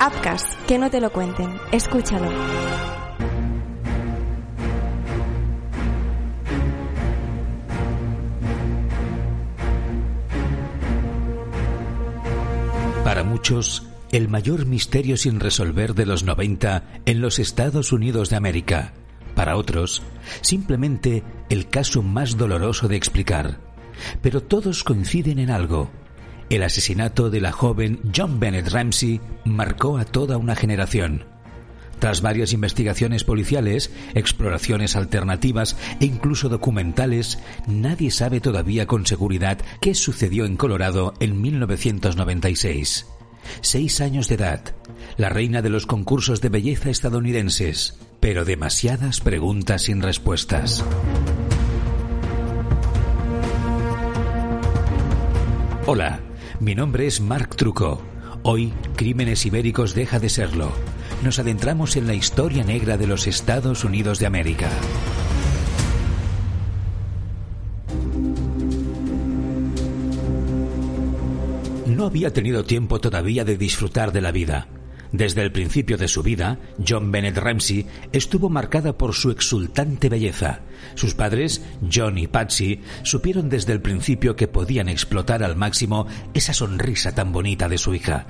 Upcast, que no te lo cuenten. Escúchalo. Para muchos, el mayor misterio sin resolver de los 90 en los Estados Unidos de América. Para otros, simplemente el caso más doloroso de explicar. Pero todos coinciden en algo. El asesinato de la joven John Bennett Ramsey marcó a toda una generación. Tras varias investigaciones policiales, exploraciones alternativas e incluso documentales, nadie sabe todavía con seguridad qué sucedió en Colorado en 1996. Seis años de edad, la reina de los concursos de belleza estadounidenses, pero demasiadas preguntas sin respuestas. Hola, mi nombre es Mark Truco. Hoy, Crímenes Ibéricos deja de serlo. Nos adentramos en la historia negra de los Estados Unidos de América. No había tenido tiempo todavía de disfrutar de la vida. Desde el principio de su vida, John Bennett Ramsey estuvo marcada por su exultante belleza. Sus padres, John y Patsy, supieron desde el principio que podían explotar al máximo esa sonrisa tan bonita de su hija.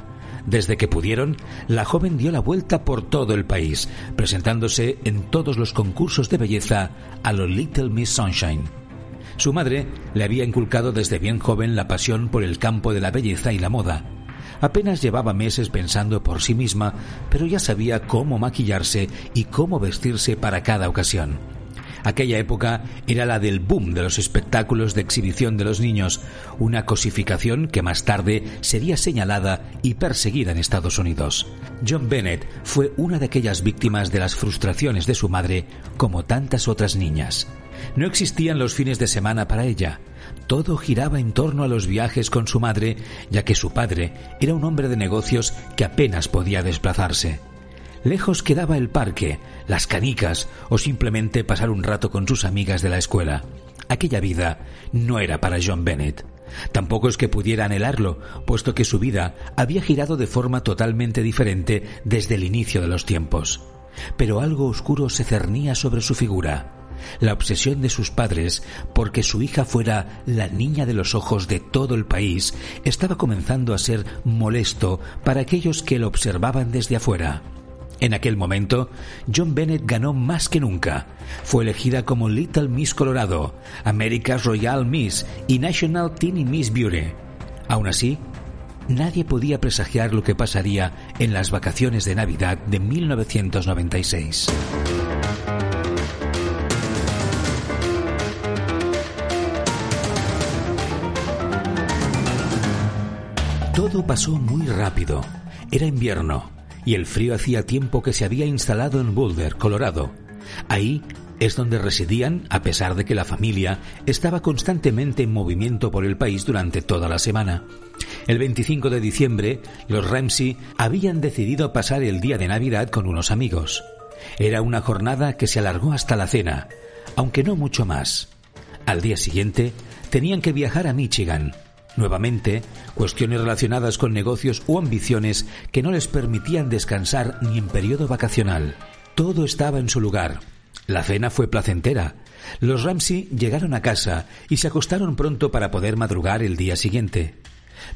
Desde que pudieron, la joven dio la vuelta por todo el país, presentándose en todos los concursos de belleza a lo Little Miss Sunshine. Su madre le había inculcado desde bien joven la pasión por el campo de la belleza y la moda. Apenas llevaba meses pensando por sí misma, pero ya sabía cómo maquillarse y cómo vestirse para cada ocasión. Aquella época era la del boom de los espectáculos de exhibición de los niños, una cosificación que más tarde sería señalada y perseguida en Estados Unidos. John Bennett fue una de aquellas víctimas de las frustraciones de su madre, como tantas otras niñas. No existían los fines de semana para ella. Todo giraba en torno a los viajes con su madre, ya que su padre era un hombre de negocios que apenas podía desplazarse. Lejos quedaba el parque, las canicas o simplemente pasar un rato con sus amigas de la escuela. Aquella vida no era para John Bennett. Tampoco es que pudiera anhelarlo, puesto que su vida había girado de forma totalmente diferente desde el inicio de los tiempos. Pero algo oscuro se cernía sobre su figura. La obsesión de sus padres porque su hija fuera la niña de los ojos de todo el país estaba comenzando a ser molesto para aquellos que lo observaban desde afuera. En aquel momento, John Bennett ganó más que nunca. Fue elegida como Little Miss Colorado, America's Royal Miss y National Teeny Miss Beauty. Aún así, nadie podía presagiar lo que pasaría en las vacaciones de Navidad de 1996. Todo pasó muy rápido. Era invierno y el frío hacía tiempo que se había instalado en Boulder, Colorado. Ahí es donde residían, a pesar de que la familia estaba constantemente en movimiento por el país durante toda la semana. El 25 de diciembre, los Ramsey habían decidido pasar el día de Navidad con unos amigos. Era una jornada que se alargó hasta la cena, aunque no mucho más. Al día siguiente, tenían que viajar a Michigan, Nuevamente, cuestiones relacionadas con negocios o ambiciones que no les permitían descansar ni en periodo vacacional. Todo estaba en su lugar. La cena fue placentera. Los Ramsey llegaron a casa y se acostaron pronto para poder madrugar el día siguiente.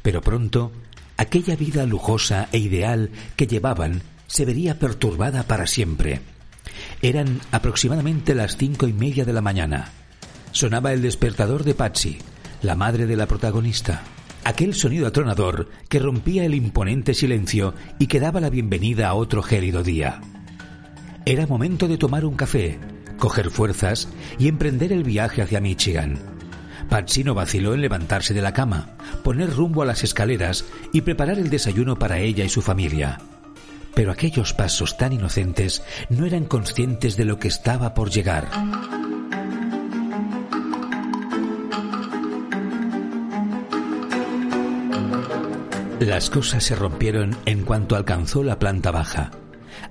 Pero pronto, aquella vida lujosa e ideal que llevaban se vería perturbada para siempre. Eran aproximadamente las cinco y media de la mañana. Sonaba el despertador de Patsy la madre de la protagonista. Aquel sonido atronador que rompía el imponente silencio y que daba la bienvenida a otro gélido día. Era momento de tomar un café, coger fuerzas y emprender el viaje hacia Michigan. Patsy no vaciló en levantarse de la cama, poner rumbo a las escaleras y preparar el desayuno para ella y su familia. Pero aquellos pasos tan inocentes no eran conscientes de lo que estaba por llegar. Las cosas se rompieron en cuanto alcanzó la planta baja.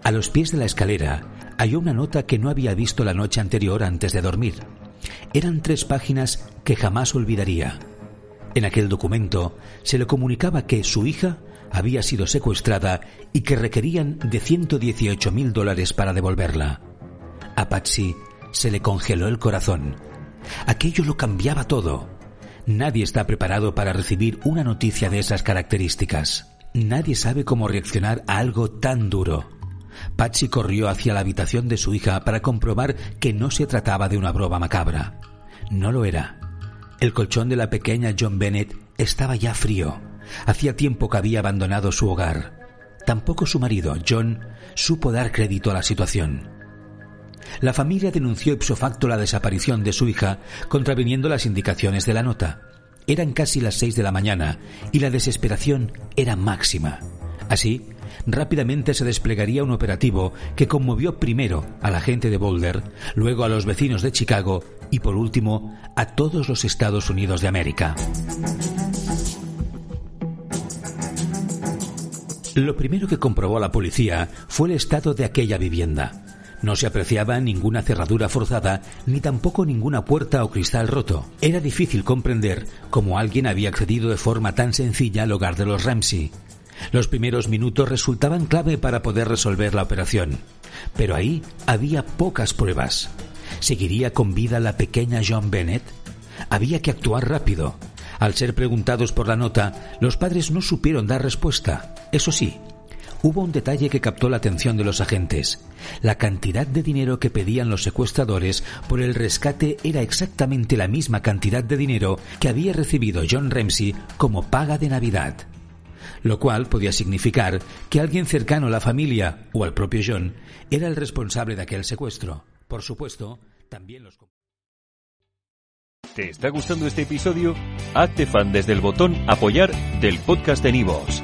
A los pies de la escalera halló una nota que no había visto la noche anterior antes de dormir. Eran tres páginas que jamás olvidaría. En aquel documento se le comunicaba que su hija había sido secuestrada y que requerían de 118 mil dólares para devolverla. A Patsy se le congeló el corazón. Aquello lo cambiaba todo. Nadie está preparado para recibir una noticia de esas características. Nadie sabe cómo reaccionar a algo tan duro. Patsy corrió hacia la habitación de su hija para comprobar que no se trataba de una broma macabra. No lo era. El colchón de la pequeña John Bennett estaba ya frío. Hacía tiempo que había abandonado su hogar. Tampoco su marido, John, supo dar crédito a la situación. La familia denunció ipso facto la desaparición de su hija, contraviniendo las indicaciones de la nota. Eran casi las seis de la mañana y la desesperación era máxima. Así, rápidamente se desplegaría un operativo que conmovió primero a la gente de Boulder, luego a los vecinos de Chicago y por último a todos los Estados Unidos de América. Lo primero que comprobó la policía fue el estado de aquella vivienda. No se apreciaba ninguna cerradura forzada ni tampoco ninguna puerta o cristal roto. Era difícil comprender cómo alguien había accedido de forma tan sencilla al hogar de los Ramsey. Los primeros minutos resultaban clave para poder resolver la operación, pero ahí había pocas pruebas. ¿Seguiría con vida la pequeña John Bennett? Había que actuar rápido. Al ser preguntados por la nota, los padres no supieron dar respuesta. Eso sí, hubo un detalle que captó la atención de los agentes. La cantidad de dinero que pedían los secuestradores por el rescate era exactamente la misma cantidad de dinero que había recibido John Ramsey como paga de Navidad lo cual podía significar que alguien cercano a la familia o al propio John era el responsable de aquel secuestro. Por supuesto, también los... ¿Te está gustando este episodio? Hazte fan desde el botón apoyar del podcast de Nivos.